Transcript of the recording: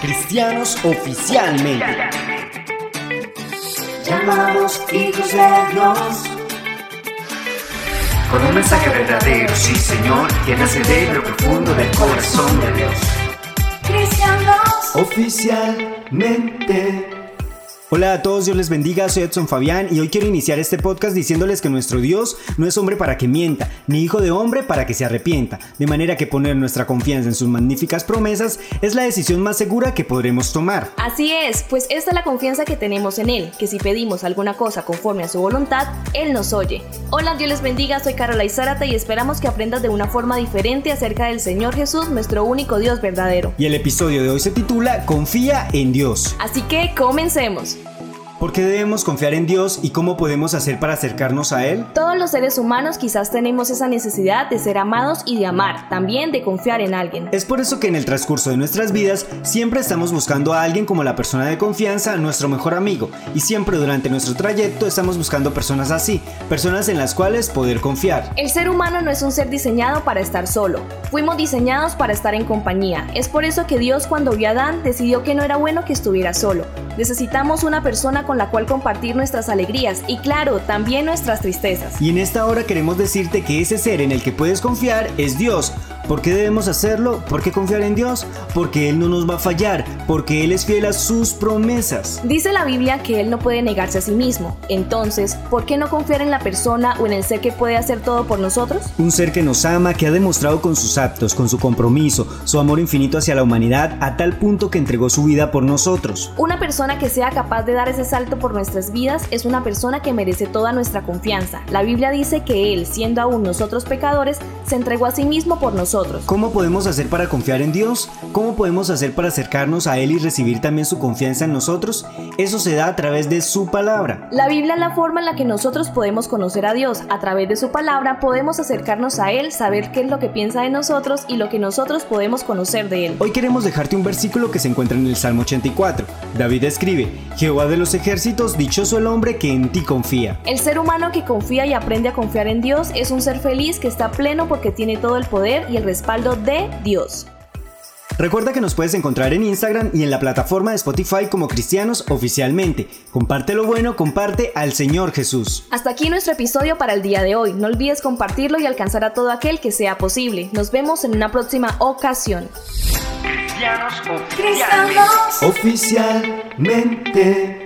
Cristianos oficialmente. Llamados hijos de Dios. Con un mensaje verdadero, sí Señor, que nace de lo profundo del corazón de Dios. Cristianos. Oficialmente. Hola a todos, Dios les bendiga, soy Edson Fabián y hoy quiero iniciar este podcast diciéndoles que nuestro Dios no es hombre para que mienta, ni hijo de hombre para que se arrepienta, de manera que poner nuestra confianza en sus magníficas promesas es la decisión más segura que podremos tomar. Así es, pues esta es la confianza que tenemos en Él, que si pedimos alguna cosa conforme a su voluntad, Él nos oye. Hola, Dios les bendiga, soy Carola Zárate y esperamos que aprendas de una forma diferente acerca del Señor Jesús, nuestro único Dios verdadero. Y el episodio de hoy se titula Confía en Dios. Así que comencemos. ¿Por qué debemos confiar en Dios y cómo podemos hacer para acercarnos a Él? Todos los seres humanos quizás tenemos esa necesidad de ser amados y de amar, también de confiar en alguien. Es por eso que en el transcurso de nuestras vidas siempre estamos buscando a alguien como la persona de confianza, nuestro mejor amigo, y siempre durante nuestro trayecto estamos buscando personas así, personas en las cuales poder confiar. El ser humano no es un ser diseñado para estar solo, fuimos diseñados para estar en compañía. Es por eso que Dios cuando vio a Adán decidió que no era bueno que estuviera solo. Necesitamos una persona con la cual compartir nuestras alegrías y claro, también nuestras tristezas. Y en esta hora queremos decirte que ese ser en el que puedes confiar es Dios. ¿Por qué debemos hacerlo? ¿Por qué confiar en Dios? Porque Él no nos va a fallar, porque Él es fiel a sus promesas. Dice la Biblia que Él no puede negarse a sí mismo. Entonces, ¿por qué no confiar en la persona o en el ser que puede hacer todo por nosotros? Un ser que nos ama, que ha demostrado con sus actos, con su compromiso, su amor infinito hacia la humanidad, a tal punto que entregó su vida por nosotros. Una persona que sea capaz de dar ese salto por nuestras vidas es una persona que merece toda nuestra confianza. La Biblia dice que Él, siendo aún nosotros pecadores, se entregó a sí mismo por nosotros. ¿Cómo podemos hacer para confiar en Dios? ¿Cómo podemos hacer para acercarnos a Él y recibir también su confianza en nosotros? Eso se da a través de su palabra. La Biblia es la forma en la que nosotros podemos conocer a Dios. A través de su palabra podemos acercarnos a Él, saber qué es lo que piensa de nosotros y lo que nosotros podemos conocer de Él. Hoy queremos dejarte un versículo que se encuentra en el Salmo 84. David escribe, Jehová de los ejércitos, dichoso el hombre que en ti confía. El ser humano que confía y aprende a confiar en Dios es un ser feliz que está pleno porque tiene todo el poder y el respaldo de Dios. Recuerda que nos puedes encontrar en Instagram y en la plataforma de Spotify como Cristianos Oficialmente. Comparte lo bueno, comparte al Señor Jesús. Hasta aquí nuestro episodio para el día de hoy. No olvides compartirlo y alcanzar a todo aquel que sea posible. Nos vemos en una próxima ocasión. Cristianos Cristianos. Oficialmente.